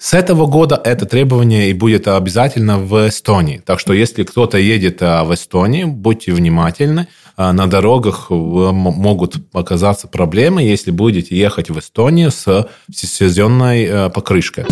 С этого года это требование и будет обязательно в Эстонии. Так что если кто-то едет а, в Эстонию, будьте внимательны. А, на дорогах могут оказаться проблемы, если будете ехать в Эстонию с всесезонной э, покрышкой.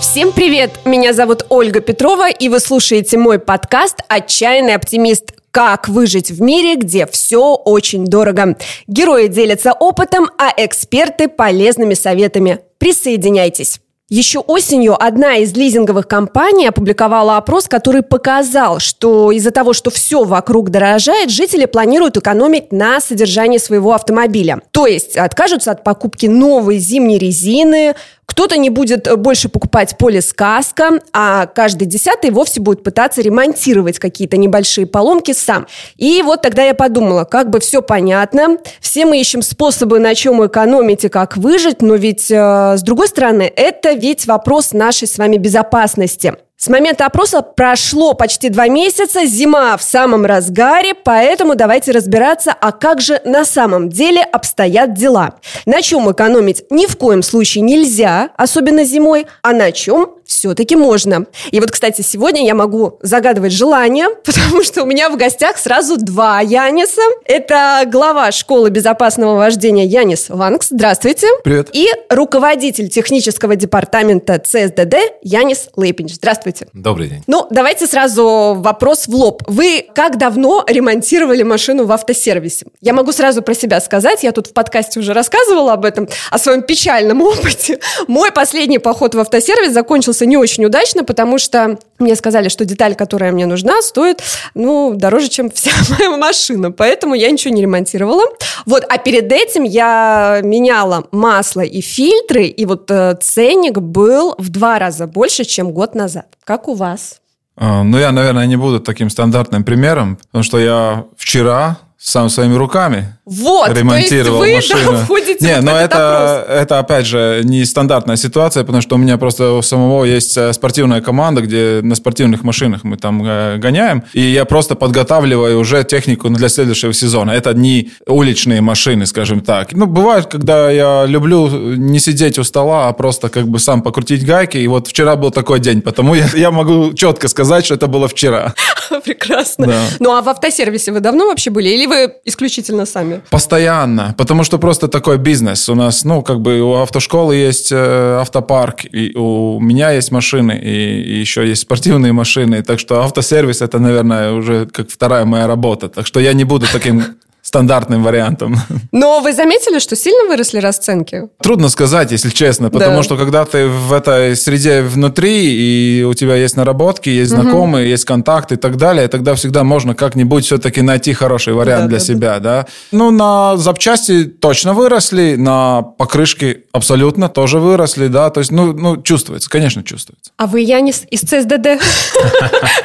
Всем привет! Меня зовут Ольга Петрова, и вы слушаете мой подкаст «Отчаянный оптимист». Как выжить в мире, где все очень дорого. Герои делятся опытом, а эксперты – полезными советами. Присоединяйтесь. Еще осенью одна из лизинговых компаний опубликовала опрос, который показал, что из-за того, что все вокруг дорожает, жители планируют экономить на содержании своего автомобиля. То есть откажутся от покупки новой зимней резины, кто-то не будет больше покупать полискаска, а каждый десятый вовсе будет пытаться ремонтировать какие-то небольшие поломки сам. И вот тогда я подумала, как бы все понятно, все мы ищем способы, на чем экономить и как выжить, но ведь, э, с другой стороны, это ведь вопрос нашей с вами безопасности. С момента опроса прошло почти два месяца, зима в самом разгаре, поэтому давайте разбираться, а как же на самом деле обстоят дела. На чем экономить ни в коем случае нельзя, особенно зимой, а на чем все-таки можно. И вот, кстати, сегодня я могу загадывать желание, потому что у меня в гостях сразу два Яниса. Это глава школы безопасного вождения Янис Ванкс. Здравствуйте. Привет. И руководитель технического департамента ЦСДД Янис Лейпинч. Здравствуйте. Добрый день. Ну, давайте сразу вопрос в лоб. Вы как давно ремонтировали машину в автосервисе? Я могу сразу про себя сказать. Я тут в подкасте уже рассказывала об этом, о своем печальном опыте. Мой последний поход в автосервис закончился закончился не очень удачно, потому что мне сказали, что деталь, которая мне нужна, стоит, ну, дороже, чем вся моя машина. Поэтому я ничего не ремонтировала. Вот, а перед этим я меняла масло и фильтры, и вот э, ценник был в два раза больше, чем год назад. Как у вас? А, ну, я, наверное, не буду таким стандартным примером, потому что я вчера сам своими руками вот, ремонтировал то есть вы, машину. Да, входите не, в но это, это опять же не стандартная ситуация, потому что у меня просто у самого есть э, спортивная команда, где на спортивных машинах мы там э, гоняем, и я просто подготавливаю уже технику для следующего сезона. Это не уличные машины, скажем так. Ну, бывает, когда я люблю не сидеть у стола, а просто как бы сам покрутить гайки, и вот вчера был такой день, потому я, я могу четко сказать, что это было вчера. Прекрасно. Да. Ну, а в автосервисе вы давно вообще были, или вы исключительно сами? Постоянно, потому что просто такой бизнес. У нас, ну, как бы у автошколы есть э, автопарк, и у меня есть машины, и, и еще есть спортивные машины, так что автосервис это, наверное, уже как вторая моя работа. Так что я не буду таким стандартным вариантом. Но вы заметили, что сильно выросли расценки? Трудно сказать, если честно, потому да. что когда ты в этой среде внутри, и у тебя есть наработки, есть знакомые, угу. есть контакты и так далее, тогда всегда можно как-нибудь все-таки найти хороший вариант да, для да, себя, да. да. Ну, на запчасти точно выросли, на покрышки абсолютно тоже выросли, да, то есть, ну, ну чувствуется, конечно, чувствуется. А вы, Янис, из ЦСДД?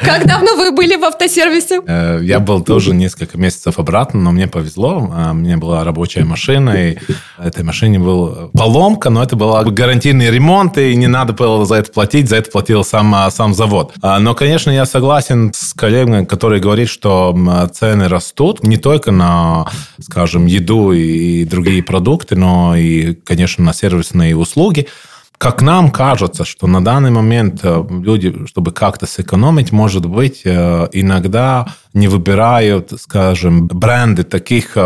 Как давно вы были в автосервисе? Э, я был тоже несколько месяцев обратно, но мне повезло. А, у меня была рабочая машина, и этой машине была поломка, но это был гарантийный ремонт, и не надо было за это платить, за это платил сам, а, сам завод. А, но, конечно, я согласен с коллегами, которые говорят, что цены растут не только на, скажем, еду и другие продукты, но и, конечно, на сервисные услуги как нам кажется, что на данный момент э, люди, чтобы как-то сэкономить, может быть, э, иногда не выбирают, скажем, бренды таких э,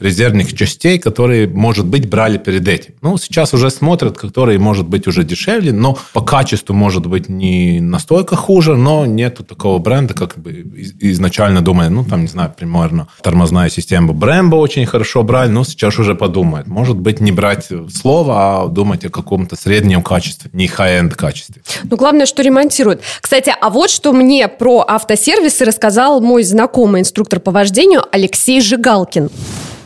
резервных частей, которые, может быть, брали перед этим. Ну, сейчас уже смотрят, которые, может быть, уже дешевле, но по качеству, может быть, не настолько хуже, но нету такого бренда, как бы изначально думали, ну, там, не знаю, примерно тормозная система Brembo очень хорошо брали, но сейчас уже подумают. Может быть, не брать слово, а думать о каком-то среднем качестве, не high-end качестве. Ну, главное, что ремонтируют. Кстати, а вот что мне про автосервисы рассказал мой знакомый инструктор по вождению Алексей Жигалкин.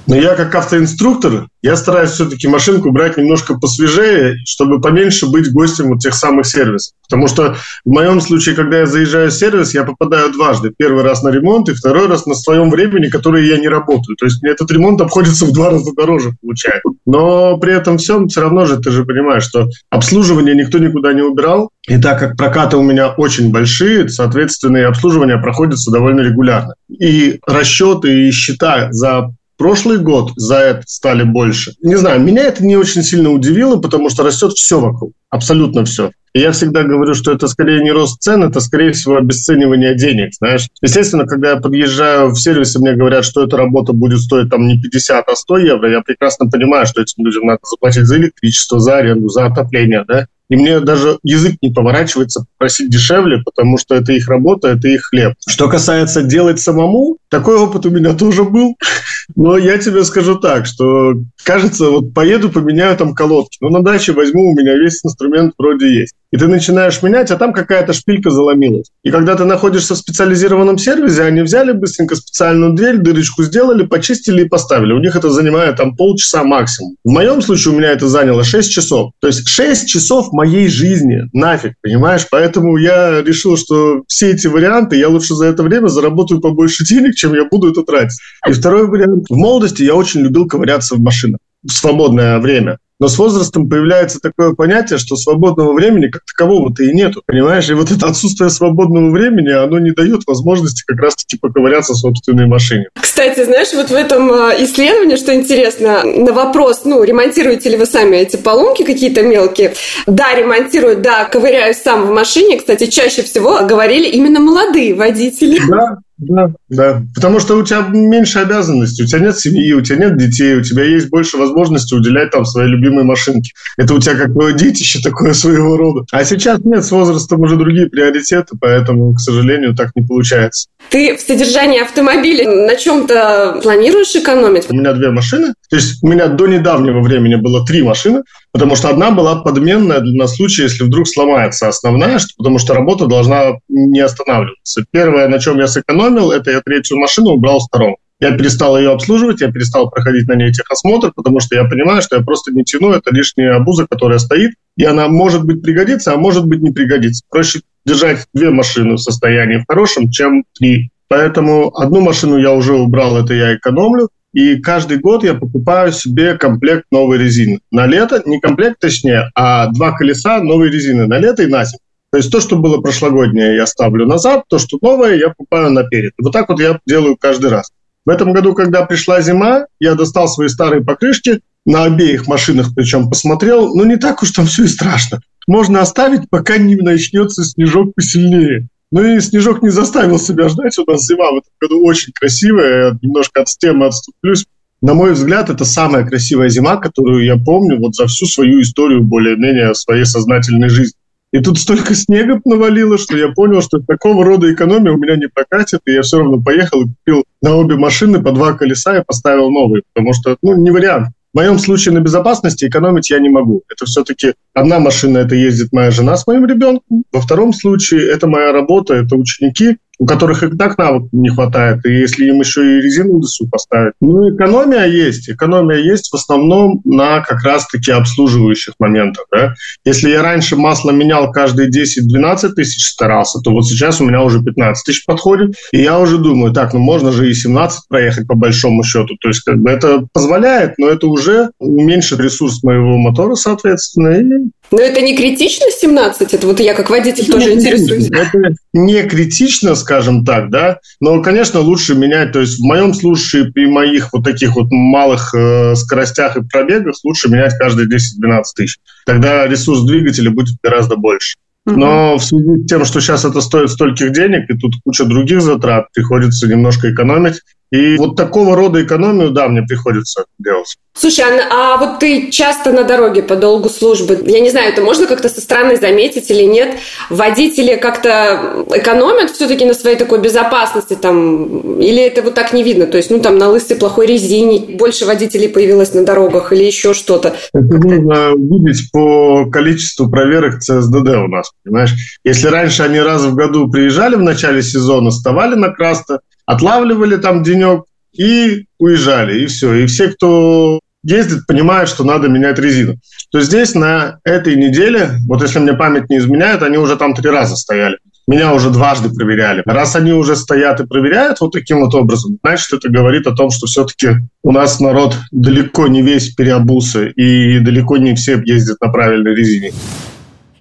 Но я как автоинструктор, я стараюсь все-таки машинку брать немножко посвежее, чтобы поменьше быть гостем вот тех самых сервисов. Потому что в моем случае, когда я заезжаю в сервис, я попадаю дважды. Первый раз на ремонт и второй раз на своем времени, которое я не работаю. То есть мне этот ремонт обходится в два раза дороже, получается. Но при этом всем все равно же ты же понимаешь, что обслуживание никто никуда не убирал. И так как прокаты у меня очень большие, соответственно, и обслуживание проходится довольно регулярно. И расчеты, и счета за прошлый год за это стали больше. Не знаю, меня это не очень сильно удивило, потому что растет все вокруг, абсолютно все. И я всегда говорю, что это скорее не рост цен, это скорее всего обесценивание денег, знаешь. Естественно, когда я подъезжаю в сервис, и мне говорят, что эта работа будет стоить там не 50, а 100 евро, я прекрасно понимаю, что этим людям надо заплатить за электричество, за аренду, за отопление, да. И мне даже язык не поворачивается просить дешевле, потому что это их работа, это их хлеб. Что касается делать самому, такой опыт у меня тоже был. Но я тебе скажу так, что кажется, вот поеду, поменяю там колодки. Но на даче возьму, у меня весь инструмент вроде есть. И ты начинаешь менять, а там какая-то шпилька заломилась. И когда ты находишься в специализированном сервисе, они взяли быстренько специальную дверь, дырочку сделали, почистили и поставили. У них это занимает там полчаса максимум. В моем случае у меня это заняло 6 часов. То есть 6 часов моей жизни нафиг, понимаешь? Поэтому я решил, что все эти варианты, я лучше за это время заработаю побольше денег, чем я буду это тратить. И второй вариант. В молодости я очень любил ковыряться в машинах в свободное время. Но с возрастом появляется такое понятие, что свободного времени как такового-то и нету, понимаешь? И вот это отсутствие свободного времени, оно не дает возможности как раз-таки поковыряться в собственной машине. Кстати, знаешь, вот в этом а, исследовании, что интересно, на вопрос, ну, ремонтируете ли вы сами эти поломки какие-то мелкие? Да, ремонтирую, да, ковыряюсь сам в машине. Кстати, чаще всего говорили именно молодые водители. Да, да, да. Потому что у тебя меньше обязанностей, у тебя нет семьи, у тебя нет детей, у тебя есть больше возможности уделять там своей любимой машинке. Это у тебя как бы детище такое своего рода. А сейчас нет, с возрастом уже другие приоритеты, поэтому, к сожалению, так не получается. Ты в содержании автомобиля на чем-то планируешь экономить? У меня две машины. То есть у меня до недавнего времени было три машины, потому что одна была подменная на случай, если вдруг сломается основная, что, потому что работа должна не останавливаться. Первое, на чем я сэкономил, это я третью машину убрал сторону. Я перестал ее обслуживать, я перестал проходить на ней техосмотр, потому что я понимаю, что я просто не тяну, это лишняя обуза, которая стоит, и она может быть пригодится, а может быть не пригодится. Проще держать две машины в состоянии хорошем, чем три. Поэтому одну машину я уже убрал, это я экономлю. И каждый год я покупаю себе комплект новой резины. На лето, не комплект точнее, а два колеса новой резины на лето и на зиму. То есть то, что было прошлогоднее, я ставлю назад, то, что новое, я покупаю наперед. Вот так вот я делаю каждый раз. В этом году, когда пришла зима, я достал свои старые покрышки, на обеих машинах причем посмотрел, ну не так уж там все и страшно. Можно оставить, пока не начнется снежок посильнее. Ну и снежок не заставил себя ждать. У нас зима в этом году очень красивая. Я немножко от темы отступлюсь. На мой взгляд, это самая красивая зима, которую я помню вот за всю свою историю более-менее своей сознательной жизни. И тут столько снега навалило, что я понял, что такого рода экономия у меня не прокатит, и я все равно поехал и купил на обе машины по два колеса и поставил новые, потому что, ну, не вариант. В моем случае на безопасности экономить я не могу. Это все-таки одна машина, это ездит моя жена с моим ребенком. Во втором случае это моя работа, это ученики у которых и так навык не хватает, и если им еще и резину досу поставить. Ну, экономия есть. Экономия есть в основном на как раз-таки обслуживающих моментах. Да? Если я раньше масло менял каждые 10-12 тысяч старался, то вот сейчас у меня уже 15 тысяч подходит, и я уже думаю, так, ну можно же и 17 проехать по большому счету. То есть как бы это позволяет, но это уже уменьшит ресурс моего мотора, соответственно, и но это не критично 17? Это вот я как водитель это тоже интересуюсь. Это не критично, скажем так, да. Но, конечно, лучше менять. То есть в моем случае при моих вот таких вот малых э, скоростях и пробегах лучше менять каждые 10-12 тысяч. Тогда ресурс двигателя будет гораздо больше. Но в связи с тем, что сейчас это стоит стольких денег, и тут куча других затрат, приходится немножко экономить. И вот такого рода экономию, да, мне приходится делать. Слушай, а, а вот ты часто на дороге по долгу службы, я не знаю, это можно как-то со стороны заметить или нет? Водители как-то экономят все-таки на своей такой безопасности там, или это вот так не видно? То есть, ну там на лысой плохой резине больше водителей появилось на дорогах или еще что-то? Это нужно видеть по количеству проверок ЦСДД у нас, понимаешь? Если раньше они раз в году приезжали в начале сезона, вставали на красто, отлавливали там денек, и уезжали, и все. И все, кто ездит, понимают, что надо менять резину. То здесь на этой неделе, вот если мне память не изменяет, они уже там три раза стояли. Меня уже дважды проверяли. Раз они уже стоят и проверяют вот таким вот образом, значит, это говорит о том, что все-таки у нас народ далеко не весь переобулся и далеко не все ездят на правильной резине.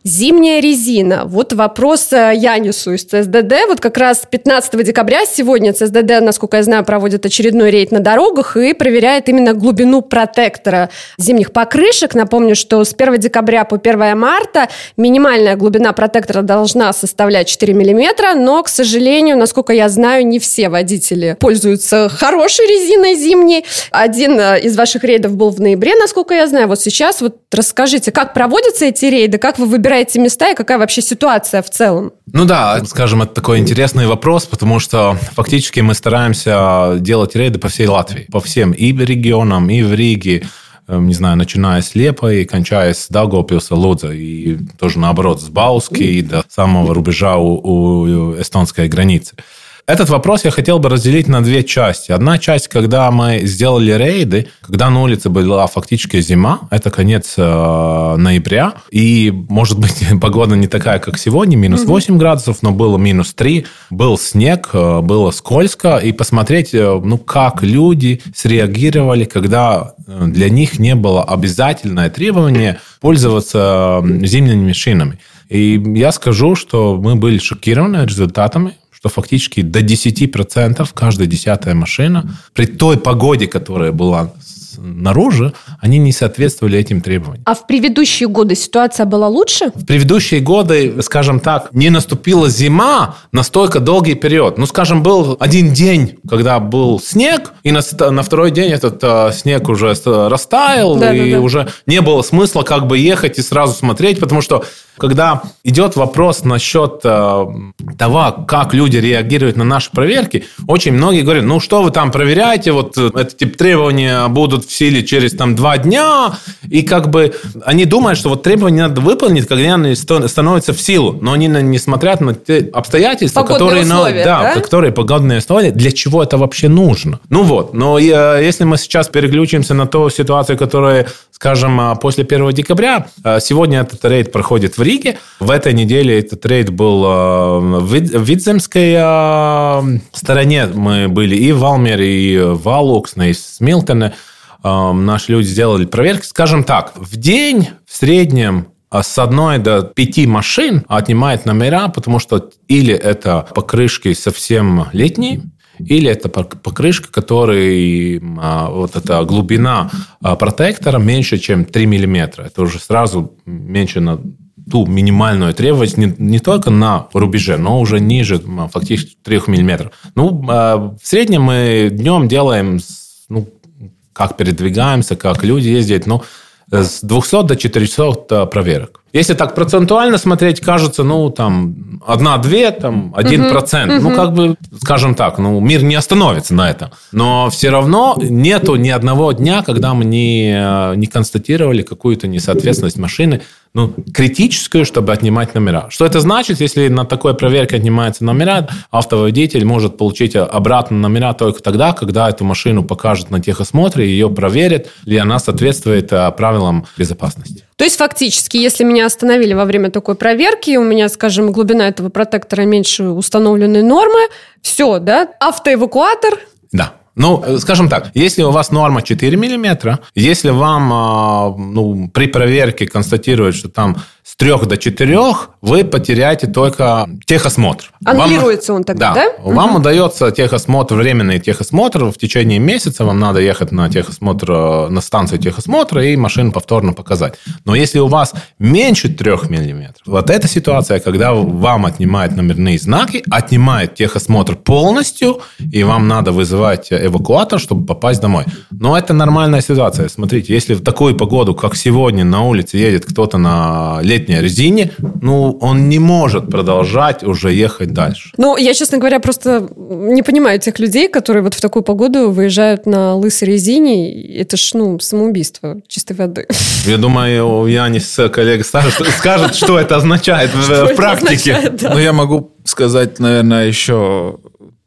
Зимняя резина. Вот вопрос э, Янису из ЦСДД. Вот как раз 15 декабря сегодня ЦСДД, насколько я знаю, проводит очередной рейд на дорогах и проверяет именно глубину протектора зимних покрышек. Напомню, что с 1 декабря по 1 марта минимальная глубина протектора должна составлять 4 миллиметра, но, к сожалению, насколько я знаю, не все водители пользуются хорошей резиной зимней. Один э, из ваших рейдов был в ноябре, насколько я знаю. Вот сейчас вот расскажите, как проводятся эти рейды, как вы выбираете выбираете места и какая вообще ситуация в целом? Ну да, скажем, это такой интересный вопрос, потому что фактически мы стараемся делать рейды по всей Латвии, по всем и регионам, и в Риге, эм, не знаю, начиная с Лепа и кончая с Дагопилса, Лудза, и тоже наоборот, с Бауски и до самого рубежа у, у эстонской границы. Этот вопрос я хотел бы разделить на две части. Одна часть, когда мы сделали рейды, когда на улице была фактически зима, это конец э, ноября, и, может быть, погода не такая, как сегодня, минус 8 градусов, но было минус 3, был снег, э, было скользко, и посмотреть, э, ну, как люди среагировали, когда э, для них не было обязательное требование пользоваться зимними шинами. И я скажу, что мы были шокированы результатами что фактически до 10% каждая десятая машина при той погоде, которая была наружу, они не соответствовали этим требованиям. А в предыдущие годы ситуация была лучше? В предыдущие годы, скажем так, не наступила зима настолько долгий период. Ну, скажем, был один день, когда был снег, и на, на второй день этот э, снег уже растаял, да, и да, да. уже не было смысла как бы ехать и сразу смотреть, потому что когда идет вопрос насчет э, того, как люди реагируют на наши проверки, очень многие говорят, ну что вы там проверяете, вот э, эти тип требования будут в силе через там два дня, и как бы они думают, что вот требования надо выполнить, когда они становятся в силу, но они не смотрят на те обстоятельства, погодные которые, условия, да, да? которые погодные условия, для чего это вообще нужно. Ну вот, но если мы сейчас переключимся на ту ситуацию, которая скажем, а, после 1 декабря. А, сегодня этот рейд проходит в Риге. В этой неделе этот рейд был а, в Видземской стороне. Мы были и в Валмере, и в Алуксне, и Смилтоне. Наши люди сделали проверки. Скажем так, в день в среднем с одной до пяти машин отнимает номера, потому что или это покрышки совсем летние, или это покрышка, которой вот эта глубина протектора меньше, чем 3 мм. Это уже сразу меньше на ту минимальную требовательность не, не только на рубеже, но уже ниже фактически 3 мм. Ну, а, в среднем мы днем делаем, ну, как передвигаемся, как люди ездят, ну, с 200 до 400 проверок. Если так процентуально смотреть, кажется, ну, там, одна-две, там, один процент. Uh-huh. Ну, как бы, скажем так, ну, мир не остановится на этом. Но все равно нету ни одного дня, когда мы не, не констатировали какую-то несоответственность машины ну, критическую, чтобы отнимать номера. Что это значит, если на такой проверке отнимаются номера, автоводитель может получить обратно номера только тогда, когда эту машину покажут на техосмотре, ее проверят, ли она соответствует э, правилам безопасности. То есть, фактически, если меня остановили во время такой проверки, у меня, скажем, глубина этого протектора меньше установленной нормы, все, да, автоэвакуатор, да. Ну, скажем так, если у вас норма 4 мм, если вам а, ну, при проверке констатируют, что там с 3 до 4, вы потеряете только техосмотр. Аннулируется вам, он тогда, да? да? Вам угу. удается техосмотр, временный техосмотр. В течение месяца вам надо ехать на техосмотр, на станцию техосмотра и машину повторно показать. Но если у вас меньше 3 мм, вот эта ситуация, когда вам отнимают номерные знаки, отнимает техосмотр полностью, и вам надо вызывать эвакуатор, чтобы попасть домой. Но это нормальная ситуация. Смотрите, если в такую погоду, как сегодня, на улице едет кто-то на летней резине, ну, он не может продолжать уже ехать дальше. Ну, я, честно говоря, просто не понимаю тех людей, которые вот в такую погоду выезжают на лысой резине. Это ж, ну, самоубийство чистой воды. Я думаю, Янис, коллега, скажет, скажет что это означает в практике. Ну, я могу сказать, наверное, еще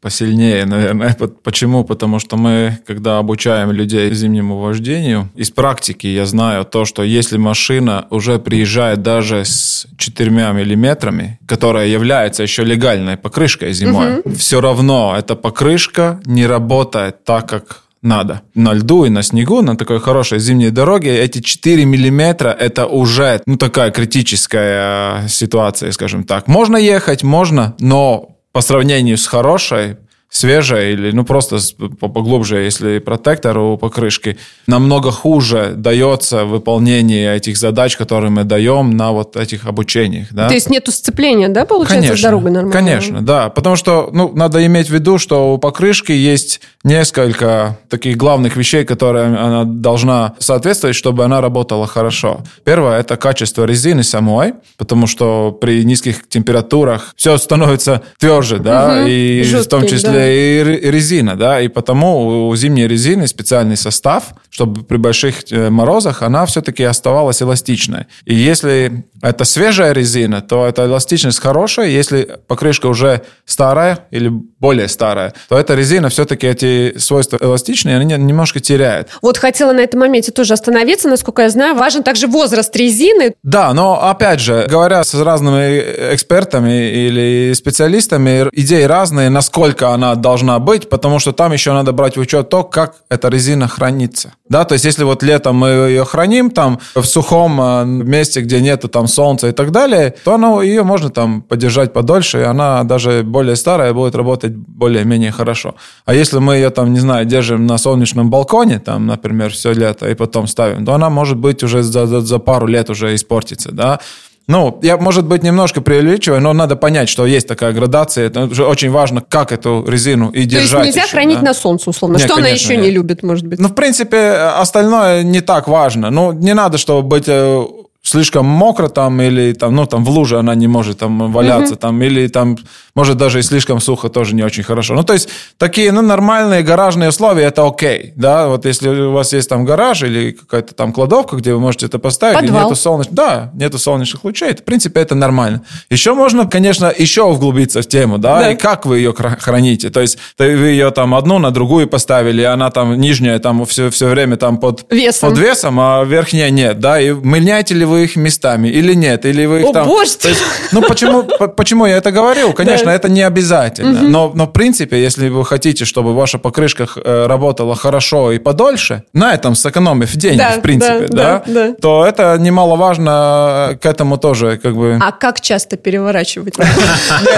посильнее, наверное. Почему? Потому что мы, когда обучаем людей зимнему вождению, из практики я знаю то, что если машина уже приезжает даже с четырьмя миллиметрами, которая является еще легальной покрышкой зимой, угу. все равно эта покрышка не работает так, как надо. На льду и на снегу, на такой хорошей зимней дороге, эти 4 миллиметра – это уже ну, такая критическая ситуация, скажем так. Можно ехать, можно, но по сравнению с хорошей, свежая или ну просто поглубже, если протектор у покрышки, намного хуже дается выполнение этих задач, которые мы даем на вот этих обучениях. Да? То есть нету сцепления, да, получается, конечно, с дорогой нормально? Конечно, да. Потому что ну, надо иметь в виду, что у покрышки есть несколько таких главных вещей, которые она должна соответствовать, чтобы она работала хорошо. Первое – это качество резины самой, потому что при низких температурах все становится тверже, да, угу, и жесткий, в том числе да и резина, да, и потому у зимней резины специальный состав, чтобы при больших э, морозах она все-таки оставалась эластичной. И если это свежая резина, то эта эластичность хорошая. Если покрышка уже старая или более старая, то эта резина все-таки эти свойства эластичные, они немножко теряет. Вот хотела на этом моменте тоже остановиться. Насколько я знаю, важен также возраст резины. Да, но опять же, говоря с разными экспертами или специалистами, идеи разные, насколько она должна быть, потому что там еще надо брать в учет то, как эта резина хранится. Да, то есть если вот летом мы ее храним там в сухом э, месте, где нету там солнца и так далее, то оно, ее можно там подержать подольше, и она даже более старая будет работать более-менее хорошо. А если мы ее там, не знаю, держим на солнечном балконе, там, например, все лето, и потом ставим, то она может быть уже за, за, за пару лет уже испортится, да. Ну, я, может быть, немножко преувеличиваю, но надо понять, что есть такая градация. Это уже очень важно, как эту резину и держать. То есть нельзя еще, хранить да? на солнце, условно. Нет, что конечно, она еще нет. не любит, может быть? Ну, в принципе, остальное не так важно. Ну, не надо, чтобы быть э, слишком мокро там или там, ну, там в луже она не может там валяться, mm-hmm. там, или там, может, даже и слишком сухо тоже не очень хорошо. Ну, то есть, такие, ну, нормальные гаражные условия, это окей, да, вот если у вас есть там гараж или какая-то там кладовка, где вы можете это поставить, Подвал. и нету солнечных, да, нету солнечных лучей, это, в принципе, это нормально. Еще можно, конечно, еще углубиться в тему, да, да. и как вы ее храните, то есть, вы ее там одну на другую поставили, и она там нижняя там все, все время там под весом. под весом, а верхняя нет, да, и меняете ли вы вы их местами или нет? Или вы их О, там... боже есть, ну, почему, почему я это говорю? Конечно, да. это не обязательно. Угу. Но, но, в принципе, если вы хотите, чтобы ваша покрышка э, работала хорошо и подольше, на этом сэкономив деньги, да, в принципе, да, да, да, то это немаловажно к этому тоже как бы... А как часто переворачивать?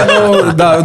Ну, да,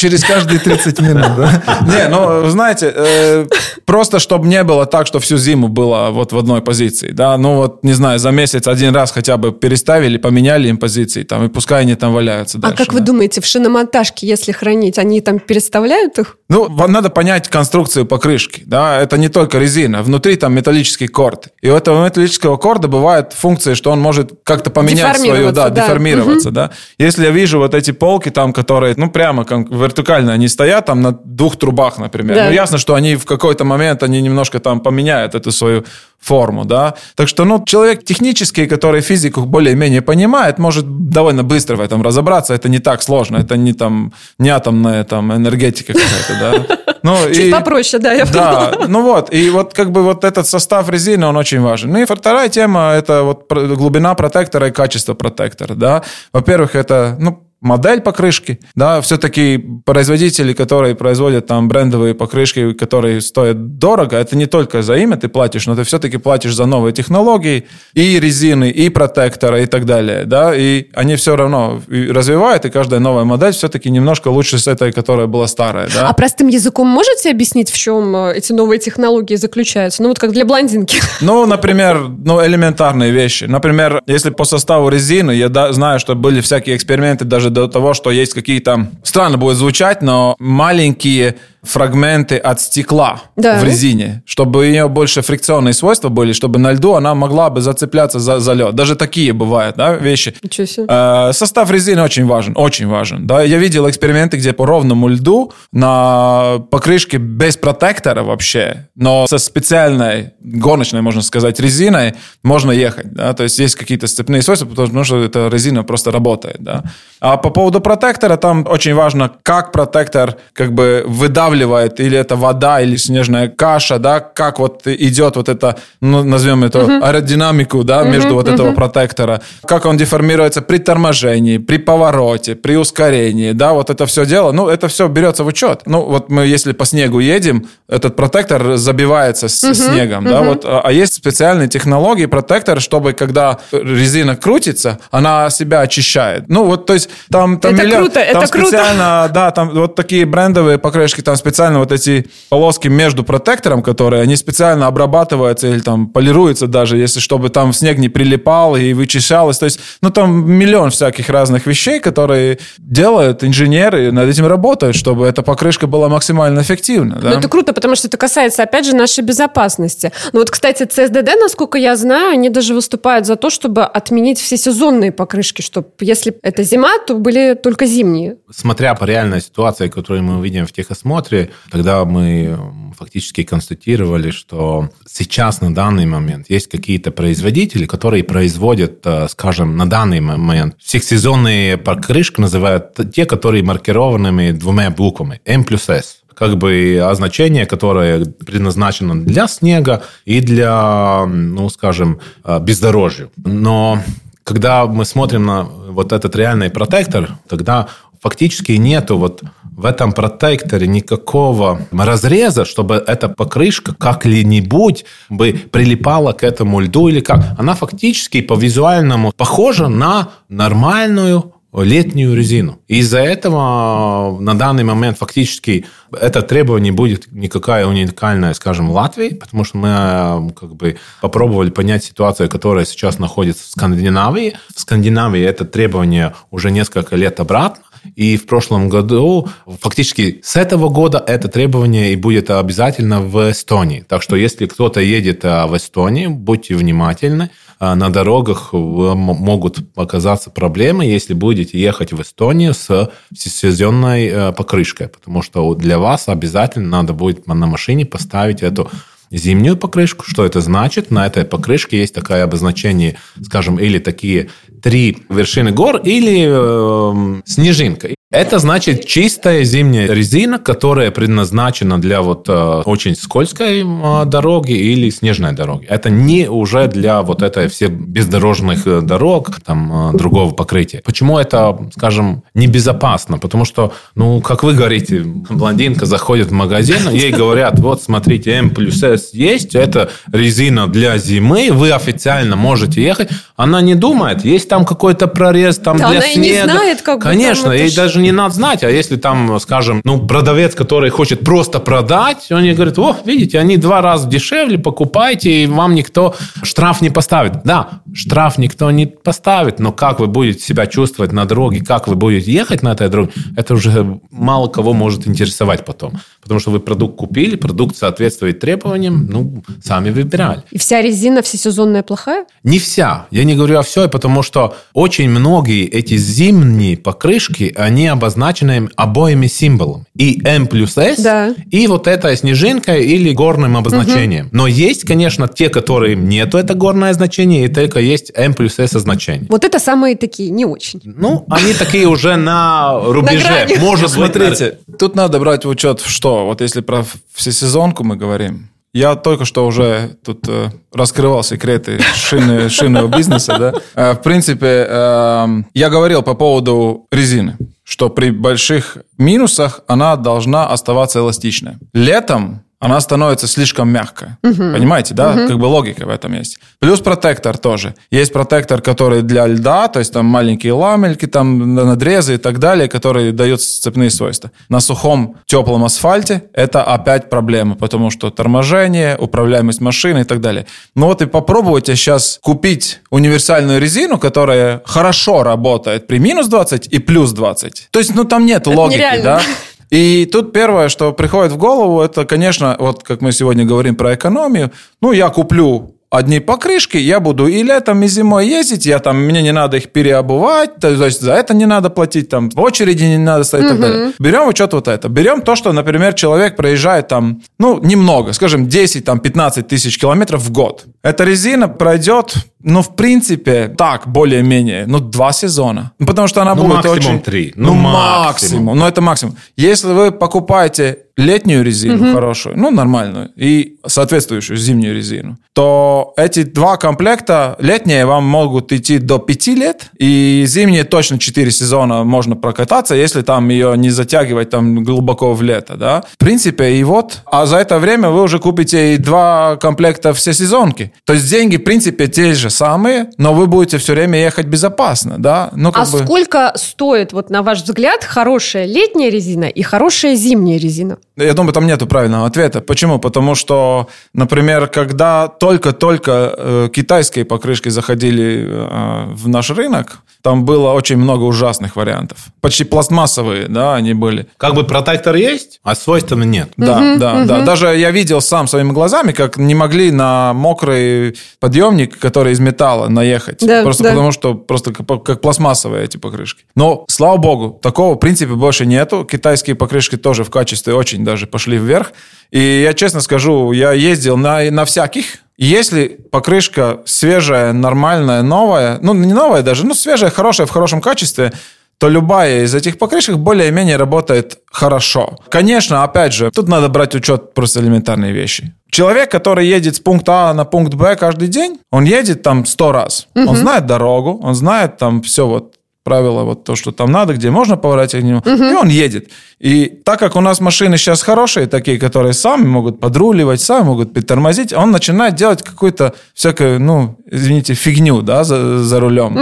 через каждые 30 минут, да? Не, ну, знаете, э, просто чтобы не было так, что всю зиму было вот в одной позиции, да? Ну, вот, не знаю, за месяц один раз хотя бы переставили, поменяли им позиции, там, и пускай они там валяются а дальше. А как да? вы думаете, в шиномонтажке, если хранить, они там переставляют их? Ну, надо понять конструкцию покрышки, да? Это не только резина, внутри там металлический корд. И у этого металлического корда бывает функция, что он может как-то поменять свою, да, да. деформироваться, угу. да? Если я вижу вот эти полки там, которые, ну, прямо как вертикально они стоят там на двух трубах, например. Да. Ну, ясно, что они в какой-то момент, они немножко там поменяют эту свою форму, да. Так что, ну, человек технический, который физику более-менее понимает, может довольно быстро в этом разобраться. Это не так сложно, это не там, не атомная там энергетика какая-то, да. Ну, Чуть и, попроще, да, я Да, ну вот, и вот как бы вот этот состав резины, он очень важен. Ну и вторая тема, это вот глубина протектора и качество протектора, да. Во-первых, это, ну, модель покрышки, да, все-таки производители, которые производят там брендовые покрышки, которые стоят дорого, это не только за имя ты платишь, но ты все-таки платишь за новые технологии, и резины, и протектора, и так далее, да, и они все равно развивают, и каждая новая модель все-таки немножко лучше с этой, которая была старая, да. А простым языком можете объяснить, в чем э, эти новые технологии заключаются? Ну, вот как для блондинки. Ну, например, ну, элементарные вещи. Например, если по составу резины, я знаю, что были всякие эксперименты даже до того, что есть какие-то... Странно будет звучать, но маленькие фрагменты от стекла Да. в резине, чтобы у нее больше фрикционные свойства были, чтобы на льду она могла бы зацепляться за, за лед. Даже такие бывают да, вещи. Ничего себе. Э, Состав резины очень важен, очень важен. Да, я видел эксперименты, где по ровному льду на покрышке без протектора вообще, но со специальной гоночной, можно сказать, резиной можно ехать. Да? То есть есть какие-то сцепные свойства, потому что эта резина просто работает. Да? А по поводу протектора, там очень важно, как протектор как бы выдавливает, или это вода, или снежная каша, да, как вот идет вот это, ну, назовем это аэродинамику, да, между вот этого протектора, как он деформируется при торможении, при повороте, при ускорении, да, вот это все дело, ну, это все берется в учет. Ну, вот мы, если по снегу едем, этот протектор забивается с снегом, да, вот, а а есть специальные технологии протектор, чтобы когда резина крутится, она себя очищает. Ну, вот, то есть там, там Это миллион- круто, там это круто. специально, да, там вот такие брендовые покрышки, там специально вот эти полоски между протектором, которые, они специально обрабатываются или там полируются даже, если чтобы там снег не прилипал и вычищалось. То есть, ну, там миллион всяких разных вещей, которые делают инженеры, над этим работают, чтобы эта покрышка была максимально эффективна. да. Ну, это круто, потому что это касается, опять же, нашей безопасности. Ну, вот, кстати, CSDD, насколько я знаю, они даже выступают за то, чтобы отменить все сезонные покрышки, чтобы, если это зима, то были только зимние. Смотря по реальной ситуации, которую мы видим в техосмотре, тогда мы фактически констатировали, что сейчас на данный момент есть какие-то производители, которые производят, э, скажем, на данный момент всехсезонные покрышки называют те, которые маркированными двумя буквами M плюс S как бы означение, которое предназначено для снега и для, ну, скажем, э, бездорожья. Но когда мы смотрим на вот этот реальный протектор, тогда фактически нету вот в этом протекторе никакого разреза, чтобы эта покрышка как-нибудь бы прилипала к этому льду или как. Она фактически по визуальному похожа на нормальную летнюю резину. Из-за этого на данный момент фактически это требование будет никакая уникальная, скажем, в Латвии, потому что мы э, как бы попробовали понять ситуацию, которая сейчас находится в Скандинавии. В Скандинавии это требование уже несколько лет обратно. И в прошлом году, фактически с этого года это требование и будет обязательно в Эстонии. Так что если кто-то едет э, в Эстонию, будьте внимательны. Э, На дорогах м- могут оказаться проблемы, если будете ехать в Эстонию с всесезонной э, покрышкой. Потому что для вас обязательно надо будет на машине поставить эту зимнюю покрышку. Что это значит? На этой покрышке есть такое обозначение, скажем, или такие три вершины гор, или э, снежинка. Это значит чистая зимняя резина, которая предназначена для вот э, очень скользкой э, дороги или снежной дороги. Это не уже для вот этой все бездорожных э, дорог, там, э, другого покрытия. Почему это, скажем, небезопасно? Потому что, ну, как вы говорите, блондинка заходит в магазин, ей говорят, вот, смотрите, М плюс С есть, это резина для зимы, вы официально можете ехать. Она не думает, есть там какой-то прорез там Да, для она и не снега. знает, как Конечно, ей ж- даже не надо знать. А если там, скажем, ну, продавец, который хочет просто продать, он ей говорит, о, видите, они два раза дешевле, покупайте, и вам никто штраф не поставит. Да, штраф никто не поставит, но как вы будете себя чувствовать на дороге, как вы будете ехать на этой дороге, это уже мало кого может интересовать потом. Потому что вы продукт купили, продукт соответствует требованиям, ну, сами выбирали. И вся резина всесезонная плохая? Не вся. Я не говорю о всей, потому что очень многие эти зимние покрышки, они обозначены обоими символами. И M плюс S, Да. и вот эта снежинка или горным обозначением. Но есть, конечно, те, которые нету это горное значение, и только есть M плюс S значение. Вот это самые такие не очень. Ну, они такие уже на рубеже. быть, Смотрите, тут надо брать в учет, что вот если про всесезонку мы говорим, я только что уже тут э, раскрывал секреты шины, шинного бизнеса, да. Э, в принципе, эм, я говорил по поводу резины, что при больших минусах она должна оставаться эластичной. Летом она становится слишком мягкая. Понимаете, да? Как бы логика в этом есть. Плюс протектор тоже. Есть протектор, который для льда, то есть там маленькие ламельки, там надрезы и так далее, которые дают сцепные свойства. На сухом теплом асфальте это опять проблема, потому что торможение, управляемость машины и так далее. Ну вот и попробуйте сейчас купить универсальную резину, которая хорошо работает при минус 20 и плюс 20. То есть, ну там нет логики, нереально. да? И тут первое, что приходит в голову, это, конечно, вот как мы сегодня говорим про экономию, ну, я куплю одни покрышки, я буду и летом, и зимой ездить, я там, мне не надо их переобувать, то есть за это не надо платить, там, в очереди не надо стоять и так далее. Берем учет вот это. Берем то, что, например, человек проезжает там, ну, немного, скажем, 10, там, 15 тысяч километров в год. Эта резина пройдет ну, в принципе, так, более-менее, ну, два сезона. Потому что она ну, будет максимум очень... три. Ну, Ну, максимум. максимум. Ну, это максимум. Если вы покупаете летнюю резину хорошую, ну, нормальную, и соответствующую зимнюю резину, то эти два комплекта, летние вам могут идти до пяти лет, и зимние точно четыре сезона можно прокататься, если там ее не затягивать там глубоко в лето, да. В принципе, и вот, а за это время вы уже купите и два комплекта все сезонки. То есть деньги, в принципе, те же самые, но вы будете все время ехать безопасно, да. Ну, А бы... сколько стоит, вот на ваш взгляд, хорошая летняя резина и хорошая зимняя резина? Я думаю, там нету правильного ответа. Почему? Потому что, например, когда только-только э, китайские покрышки заходили э, в наш рынок, там было очень много ужасных вариантов. Почти пластмассовые, да, они были. Как бы протектор есть, а свойств нет. Да, да, да. Даже я видел сам своими глазами, как не могли на мокрый подъемник, который из металла, наехать. Да, просто да. потому, что просто как, как пластмассовые эти покрышки. Но, слава богу, такого в принципе больше нету. Китайские покрышки тоже в качестве очень даже пошли вверх. И я честно скажу, я ездил на, на всяких. Если покрышка свежая, нормальная, новая, ну не новая даже, ну свежая, хорошая, в хорошем качестве, то любая из этих покрышек более-менее работает хорошо. Конечно, опять же, тут надо брать учет просто элементарные вещи. Человек, который едет с пункта А на пункт Б каждый день, он едет там сто раз. Он знает дорогу, он знает там все вот правила, вот то, что там надо, где можно поворачивать к нему, и он едет. И так как у нас машины сейчас хорошие, такие, которые сами могут подруливать, сами могут притормозить, он начинает делать какую-то всякую, ну, извините, фигню, да, за, за рулем.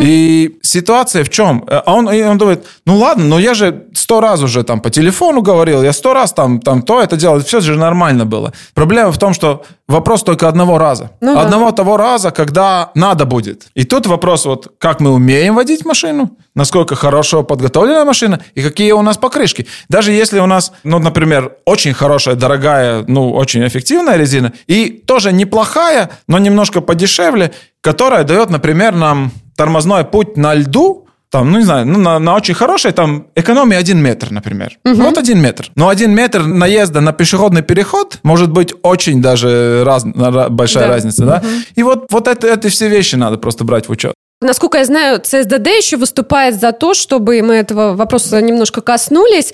И ситуация в чем? А он, и он думает, ну ладно, но я же сто раз уже там по телефону говорил, я сто раз там, там то это делал, все же нормально было. Проблема в том, что вопрос только одного раза. Ну да. одного того раза, когда надо будет. И тут вопрос, вот как мы умеем водить машину, насколько хорошо подготовлена машина и какие у нас покрышки. Даже если у нас, ну, например, очень хорошая, дорогая, ну, очень эффективная резина и тоже неплохая, но немножко подешевле, которая дает, например, нам тормозной путь на льду, там, ну, не знаю, ну, на, на очень хорошей, там, экономия один метр, например. Вот один метр. Но один метр наезда на пешеходный переход может быть очень даже раз, большая Да. разница, да? И вот, вот это, это все вещи надо просто брать в учет. Насколько я знаю, ЦСДД еще выступает за то, чтобы мы этого вопроса немножко коснулись,